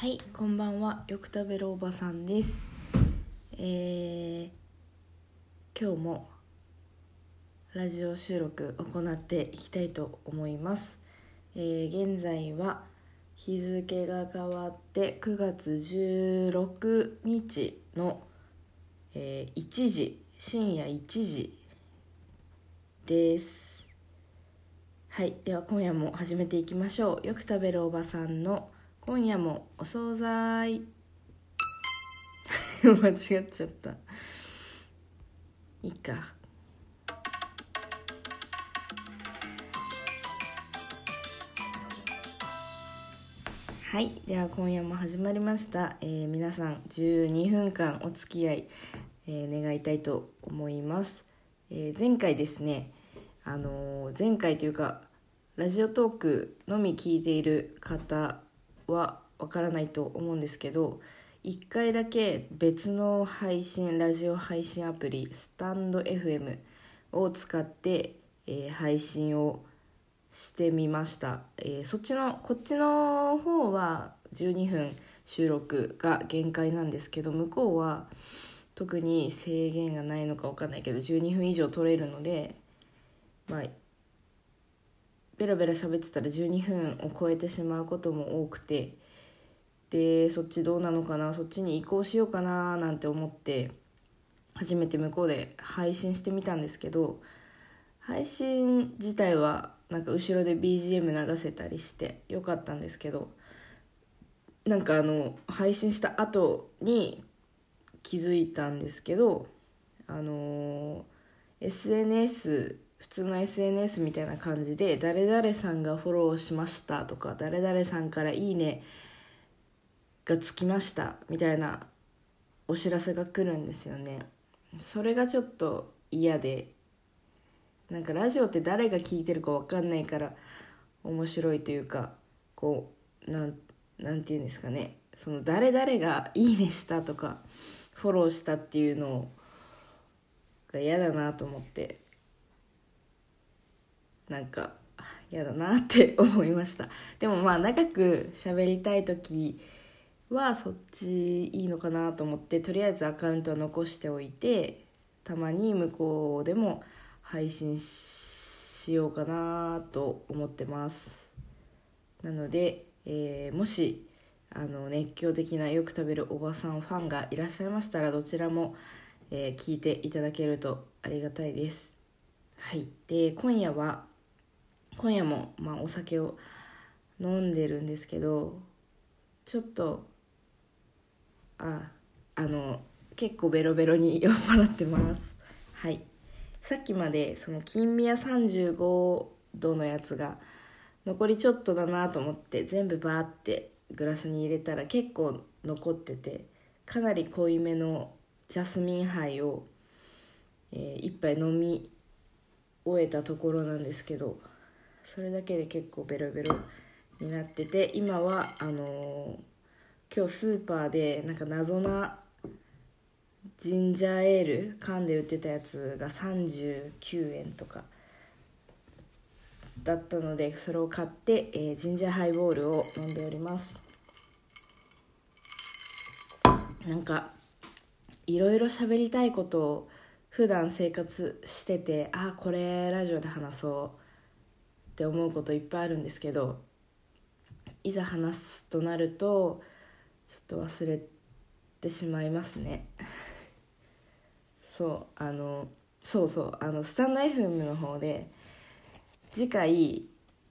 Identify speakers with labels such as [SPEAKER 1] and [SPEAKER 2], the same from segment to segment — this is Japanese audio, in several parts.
[SPEAKER 1] はいこんばんはよく食べるおばさんです。えー、今日もラジオ収録行っていきたいと思います、えー、現在は日付が変わって9月16日の、えー1時深夜1時です。はいでは今夜も始めていきましょう。よく食べるおばさんの今夜もお惣菜。間違っちゃった。いいか。はい。では今夜も始まりました、えー皆さん12分間お付き合い、えー願いたいと思います、えー前回ですねあのー前回というかラジオトークのみ聞いている方はわからないと思うんですけど1回だけ別の配信ラジオ配信アプリスタンド FM を使って、えー配信をしてみました、えーそっちのこっちの方は12分収録が限界なんですけど向こうは特に制限がないのか分かんないけど12分以上取れるのでまあベラベラ喋ってたら12分を超えてしまうことも多くてでそっちどうなのかなそっちに移行しようかななんて思って初めて向こうで配信してみたんですけど配信自体はなんか後ろで BGM 流せたりしてよかったんですけどなんかあの配信した後に気づいたんですけどあの SNS 普通の SNS みたいな感じで誰々さんがフォローしましたとか誰々さんからいいねがつきましたみたいなお知らせが来るんですよね。それがちょっと嫌でなんかラジオって誰が聞いてるか分かんないから面白いというかこうなんなんていうんですかね。その誰々が「いいね」したとかフォローしたっていうのが嫌だなと思って。なんか嫌だなって 思いました。でもまあ長く喋りたい時はそっちいいのかなと思ってとりあえずアカウントは残しておいてたまに向こうでも配信しようかなと思ってます。なので、えーもしあの熱狂的なよく食べるおばさんファンがいらっしゃいましたらどちらも、えー聞いていただけるとありがたいです。はい。で今夜は今夜も、まあ、お酒を飲んでるんですけどちょっとああの結構ベロベロに酔っ払ってます。はい。さっきまでその金宮35度のやつが残りちょっとだなと思って全部バーってグラスに入れたら結構残っててかなり濃いめのジャスミン杯を、えー一杯飲み終えたところなんですけどそれだけで結構ベロベロになってて今はあのー今日スーパーでなんか謎なジンジャーエール缶で売ってたやつが39円とかだったのでそれを買って、えージンジャーハイボールを飲んでおります。なんかいろいろ喋りたいことを普段生活しててあこれラジオで話そう。って思うこといっぱいあるんですけどいざ話すとなるとちょっと忘れてしまいますね。そうあのそうそうあのスタンド FM の方で次回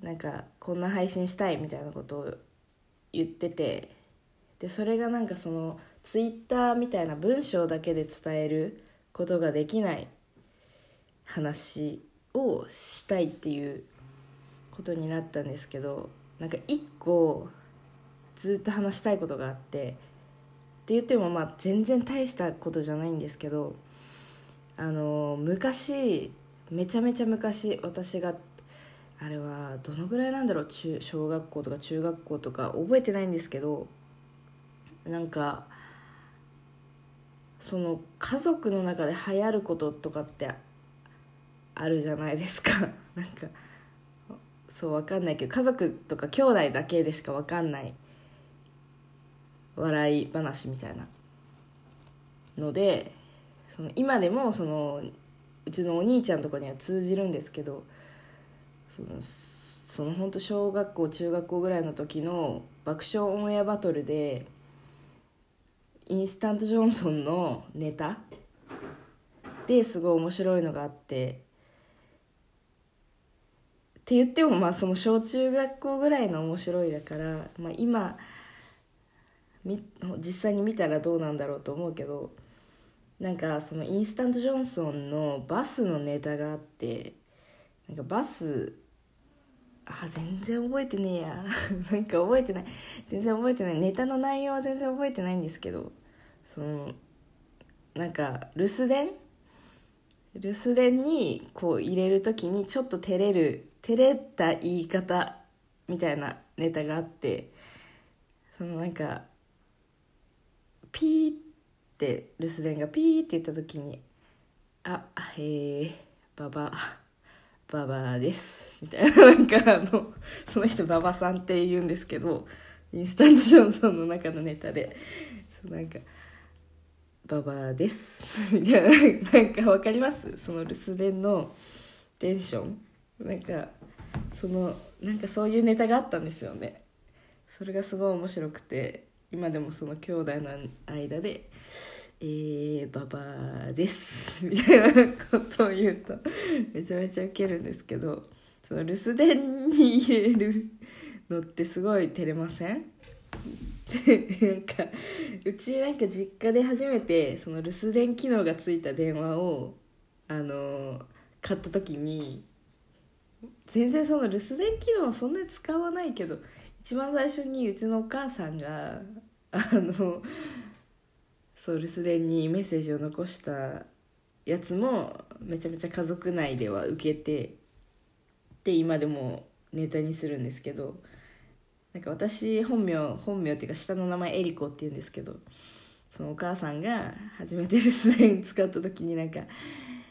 [SPEAKER 1] なんかこんな配信したいみたいなことを言っててでそれがなんかそのツイッターみたいな文章だけで伝えることができない話をしたいっていうことになったんですけどなんか一個ずっと話したいことがあってって言ってもまあ全然大したことじゃないんですけどあの昔めちゃめちゃ昔私があれはどのぐらいなんだろう中小学校とか中学校とか覚えてないんですけどなんかその家族の中で流行ることとかってあるじゃないですか。なんかそうわかんないけど家族とか兄弟だけでしかわかんない笑い話みたいなのでその今でもそのうちのお兄ちゃんとかには通じるんですけどそのその本当小学校中学校ぐらいの時の爆笑オンエアバトルでインスタントジョンソンのネタですごい面白いのがあってって言ってもまあその小中学校ぐらいの面白いだから、まあ、今実際に見たらどうなんだろうと思うけどなんかそのインスタントジョンソンのバスのネタがあってなんかバスあ全然覚えてねえや。なんか覚えてない。全然覚えてない。ネタの内容は全然覚えてないんですけどそのなんか留守電？留守電にこう入れる時にちょっと照れる照れた言い方みたいなネタがあってそのなんかピーって留守電がピーって言った時に「あへえババババです」みたいななんかあのその人ババさんって言うんですけどインスタントジョンソンの中のネタでそうなんか「ババです」みたいななんか分かります？その留守電のテンション？なんかそのなんかそういうネタがあったんですよね。それがすごい面白くて今でもその兄弟の間で「えー、ババです」みたいなことを言うとめちゃめちゃウケるんですけどその留守電に入れる のってすごい照れません？なんかうちなんか実家で初めてその留守電機能がついた電話をあの買った時に全然その留守電機能はそんなに使わないけど一番最初にうちのお母さんがあのそう留守電にメッセージを残したやつもめちゃめちゃ家族内では受けてで今でもネタにするんですけどなんか私本名本名っていうか下の名前エリコっていうんですけどそのお母さんが初めて留守電使った時になんか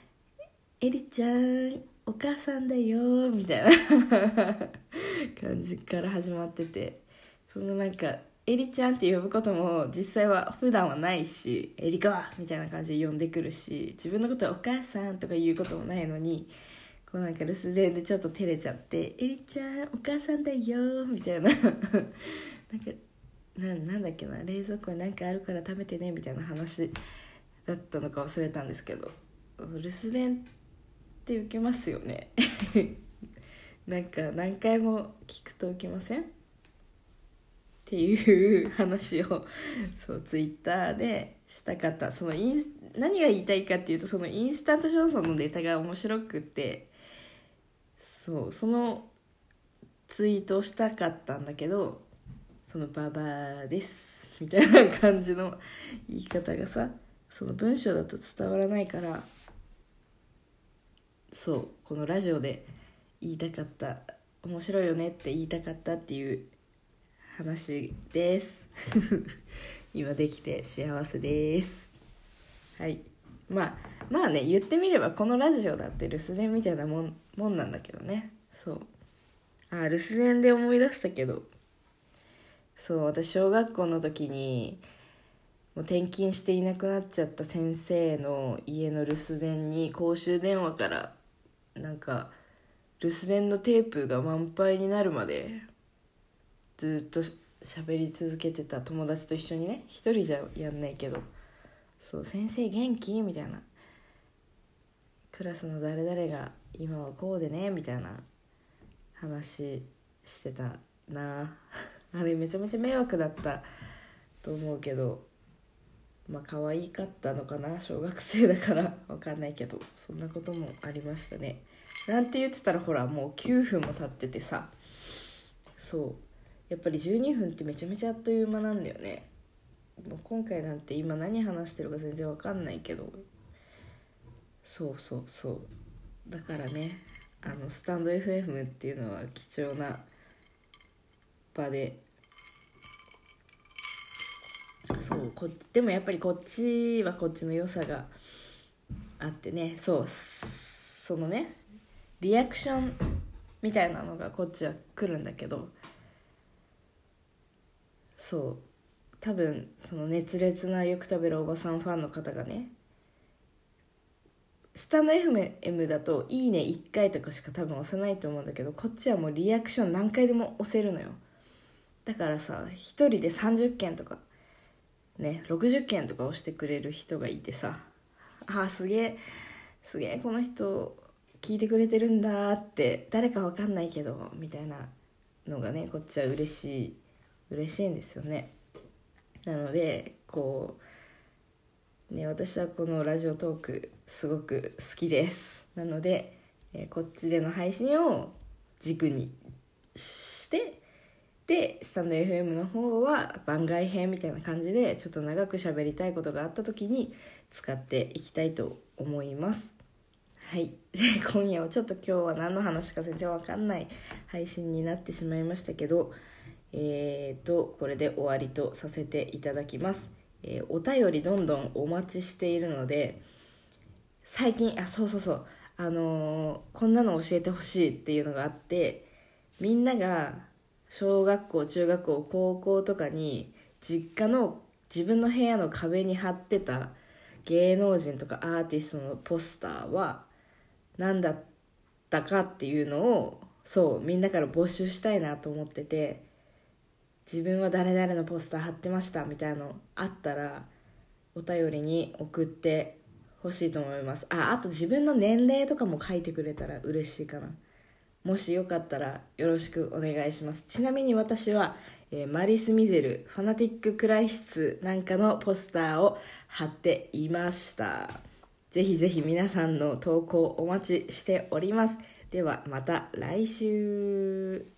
[SPEAKER 1] 「エリちゃんお母さんだよみたいな 感じから始まっててそのなんかエリちゃんって呼ぶことも実際は普段はないしエリカみたいな感じで呼んでくるし自分のことはお母さんとか言うこともないのにこうなんか留守電でちょっと照れちゃって「エリちゃんお母さんだよ」みたいな。なんかななんだっけな冷蔵庫に何かあるから食べてねみたいな話だったのか忘れたんですけど留守電って受けますよね。なんか何回も聞くと受けません？っていう話を。そうツイッターでしたかった。そのイン何が言いたいかっていうとそのインスタントジョンソンのネタが面白くて。そうそのツイートをしたかったんだけどその「ババアです」みたいな感じの言い方がさその文章だと伝わらないからそうこのラジオで言いたかった面白いよねって言いたかったっていう話です。今できて幸せです。はい。まあまあね言ってみればこのラジオだって留守電みたいなもんもんなんだけどね。そう。あ留守電で思い出したけど。そう私小学校の時にもう転勤していなくなっちゃった先生の家の留守電に公衆電話からなんか留守電のテープが満杯になるまでずっと喋り続けてた友達と一緒にね一人じゃやんないけど「そう先生元気?」みたいな「クラスの誰々が今はこうでね」みたいな。話してたな。あれめちゃめちゃ迷惑だったと思うけど。まあ可愛かったのかな小学生だから 分かんないけどそんなこともありましたね。なんて言ってたらほらもう9分も経っててさそう。やっぱり12分ってめちゃめちゃあっという間なんだよね。もう今回なんて今何話してるか全然分かんないけど。そうそうそう。だからねあのスタンド FM っていうのは貴重な場でそうこでもやっぱりこっちはこっちの良さがあってね。そうそのねリアクションみたいなのがこっちは来るんだけど。そう多分その熱烈なよく食べるおばさんファンの方がねスタンド FM だと「いいね」1回とかしか多分押さないと思うんだけどこっちはもうリアクション何回でも押せるのよ。だからさ1人で30件とかね60件とか押してくれる人がいてさ。あすげえすげえこの人聞いてくれてるんだって誰か分かんないけどみたいなのがねこっちは嬉しい嬉しいんですよね。なのでこうね私はこのラジオトークすごく好きです。なので、え、こっちでの配信を軸にしてでスタンド FM の方は番外編みたいな感じでちょっと長く喋りたいことがあった時に使っていきたいと思います。はい。で今夜はちょっと今日は何の話か全然わかんない配信になってしまいましたけどえーとこれで終わりとさせていただきます、えー、お便りどんどんお待ちしているので最近あそうそうそう。あのー、こんなの教えてほしいっていうのがあってみんなが小学校中学校高校とかに実家の自分の部屋の壁に貼ってた芸能人とかアーティストのポスターは何だったかっていうのをそうみんなから募集したいなと思ってて自分は誰々のポスター貼ってましたみたいなのあったらお便りに送ってほしいと思います。ああと自分の年齢とかも書いてくれたら嬉しいかな。もしよかったらよろしくお願いします。ちなみに私は、えー、マリス・ミゼルファナティック・クライシスなんかのポスターを貼っていました。ぜひぜひ皆さんの投稿お待ちしております。ではまた来週。